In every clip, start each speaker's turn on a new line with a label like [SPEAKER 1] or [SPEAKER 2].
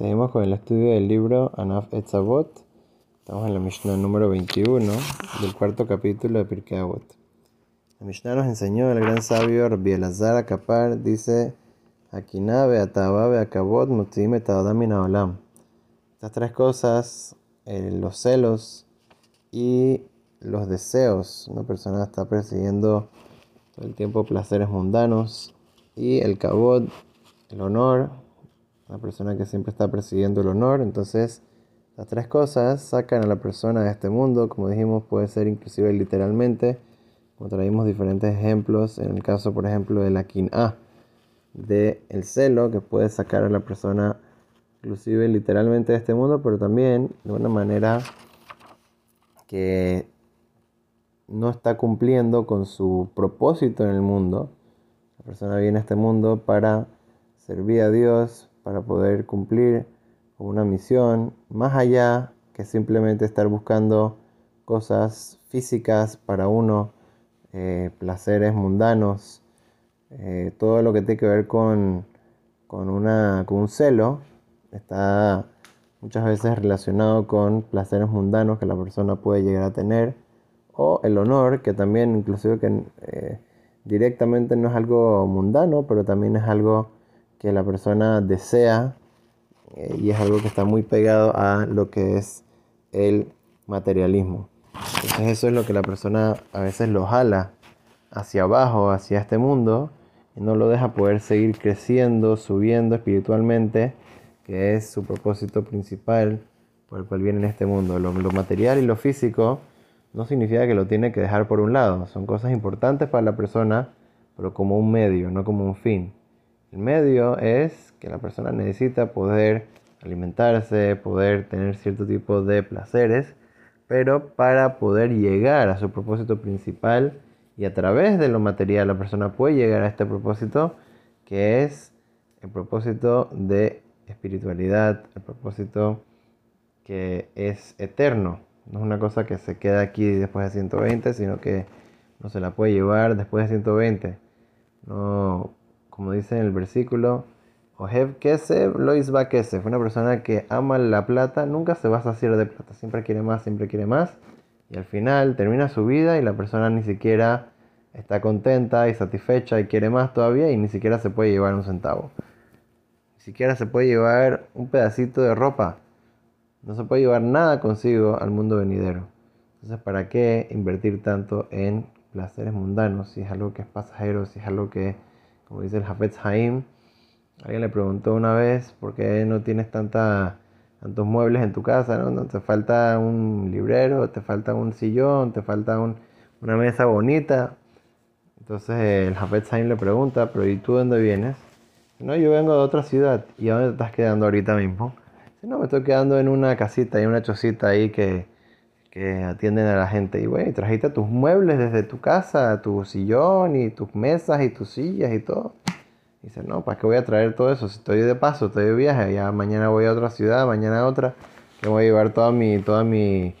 [SPEAKER 1] Seguimos con el estudio del libro Anaf Etzavot. Estamos en la Mishnah número 21 del cuarto capítulo de Pirkei Avot. La Mishnah nos enseñó, el gran sabio Rabbi Elazar Akapar dice Akina be'ataba be'akavot mutzim etadamina olam. Estas tres cosas, eh, los celos y los deseos. Una persona está persiguiendo todo el tiempo placeres mundanos y el kavod, el honor, una persona que siempre está persiguiendo el honor. Entonces, las tres cosas sacan a la persona de este mundo, como dijimos, puede ser inclusive literalmente, como traímos diferentes ejemplos, en el caso, por ejemplo, de la quin'a, de el celo, que puede sacar a la persona inclusive literalmente de este mundo, pero también de una manera que no está cumpliendo con su propósito en el mundo. La persona viene a este mundo para servir a Dios, para poder cumplir una misión más allá que simplemente estar buscando cosas físicas para uno, eh, placeres mundanos, eh, todo lo que tiene que ver con, con, una, con un celo está muchas veces relacionado con placeres mundanos que la persona puede llegar a tener o el honor que también inclusive que eh, directamente no es algo mundano pero también es algo que la persona desea eh, y es algo que está muy pegado a lo que es el materialismo. Entonces eso es lo que la persona a veces lo jala hacia abajo, hacia este mundo, y no lo deja poder seguir creciendo, subiendo espiritualmente, que es su propósito principal por el cual viene en este mundo. Lo, lo material y lo físico no significa que lo tiene que dejar por un lado, son cosas importantes para la persona, pero como un medio, no como un fin. El medio es que la persona necesita poder alimentarse, poder tener cierto tipo de placeres, pero para poder llegar a su propósito principal y a través de lo material la persona puede llegar a este propósito que es el propósito de espiritualidad, el propósito que es eterno. No es una cosa que se queda aquí después de 120, sino que no se la puede llevar después de 120. No como dice en el versículo, Ojev Kesef Lois va Kesef. Una persona que ama la plata nunca se va a saciar de plata, siempre quiere más, siempre quiere más. Y al final termina su vida y la persona ni siquiera está contenta y satisfecha y quiere más todavía y ni siquiera se puede llevar un centavo. Ni siquiera se puede llevar un pedacito de ropa. No se puede llevar nada consigo al mundo venidero. Entonces, ¿para qué invertir tanto en placeres mundanos si es algo que es pasajero, si es algo que como dice el Hafetz Haim. Alguien le preguntó una vez por qué no tienes tanta, tantos muebles en tu casa, ¿no? Te falta un librero, te falta un sillón, te falta una mesa bonita. Entonces el Hafetz Haim le pregunta, pero ¿y tú dónde vienes? No, yo vengo de otra ciudad. ¿Y a dónde te estás quedando ahorita mismo? No, me estoy quedando en una casita, en una chocita ahí que, que atienden a la gente. Y bueno, trajiste tus muebles desde tu casa, tu sillón y tus mesas y tus sillas y todo. Y dice, no, ¿para qué voy a traer todo eso? Si estoy de paso, estoy de viaje, ya mañana voy a otra ciudad, mañana a otra, que voy a llevar toda mi, toda mi,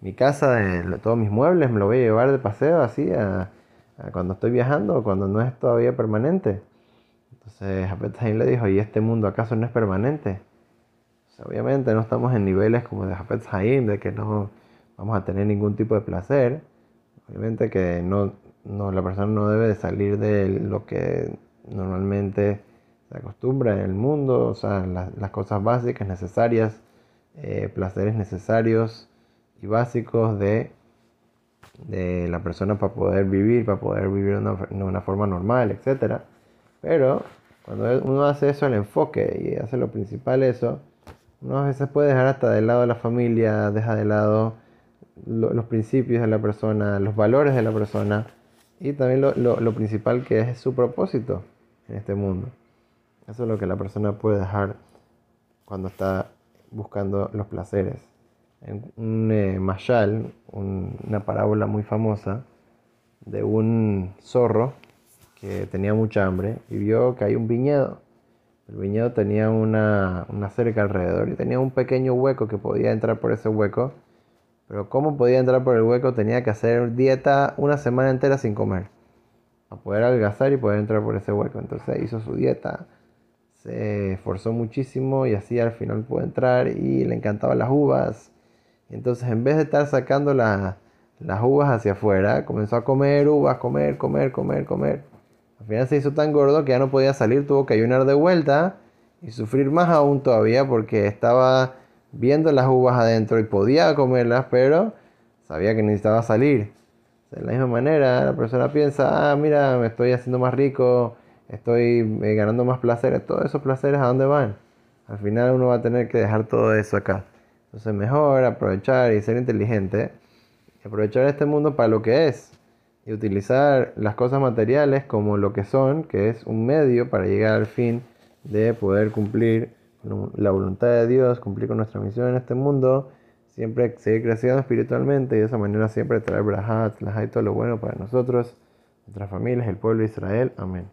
[SPEAKER 1] mi casa, todos mis muebles, me lo voy a llevar de paseo así a, cuando estoy viajando, cuando no es todavía permanente. Entonces Jafet le dijo, ¿y este mundo acaso no es permanente? obviamente no estamos en niveles como de Jafet Haim, de que no vamos a tener ningún tipo de placer. Obviamente que no, no, la persona no debe de salir de lo que normalmente se acostumbra en el mundo, o sea, las cosas básicas, necesarias, eh, placeres necesarios y básicos de, de la persona para poder vivir, para poder vivir de una, forma normal, etc. Pero cuando uno hace eso, el enfoque y hace lo principal eso, uno a veces puede dejar hasta de lado la familia, deja de lado los principios de la persona, los valores de la persona y también lo, lo, principal que es su propósito en este mundo. Eso es lo que la persona puede dejar cuando está buscando los placeres. En un eh, una parábola muy famosa de un zorro que tenía mucha hambre y vio que hay un viñedo. El viñedo tenía una, una cerca alrededor y tenía un pequeño hueco que podía entrar por ese hueco pero ¿cómo podía entrar por el hueco? Tenía que hacer dieta una semana entera sin comer. Para poder adelgazar y poder entrar por ese hueco. Entonces hizo su dieta. se esforzó muchísimo y así al final pudo entrar y le encantaban las uvas. Entonces en vez de estar sacando las uvas hacia afuera, comenzó a comer uvas, comer, comer, comer, comer. Al final se hizo tan gordo que ya no podía salir, tuvo que ayunar de vuelta y sufrir más aún todavía porque estaba viendo las uvas adentro y podía comerlas, pero sabía que necesitaba salir. De la misma manera, la persona piensa, ah, mira, me estoy haciendo más rico, estoy eh, ganando más placeres, todos esos placeres a dónde van. Al final uno va a tener que dejar todo eso acá. Entonces mejor aprovechar y ser inteligente, aprovechar este mundo para lo que es y utilizar las cosas materiales como lo que son, que es un medio para llegar al fin de poder cumplir la voluntad de Dios, cumplir con nuestra misión en este mundo, siempre seguir creciendo espiritualmente y de esa manera siempre traer brahat, y todo lo bueno para nosotros, nuestras familias, el pueblo de Israel. Amén.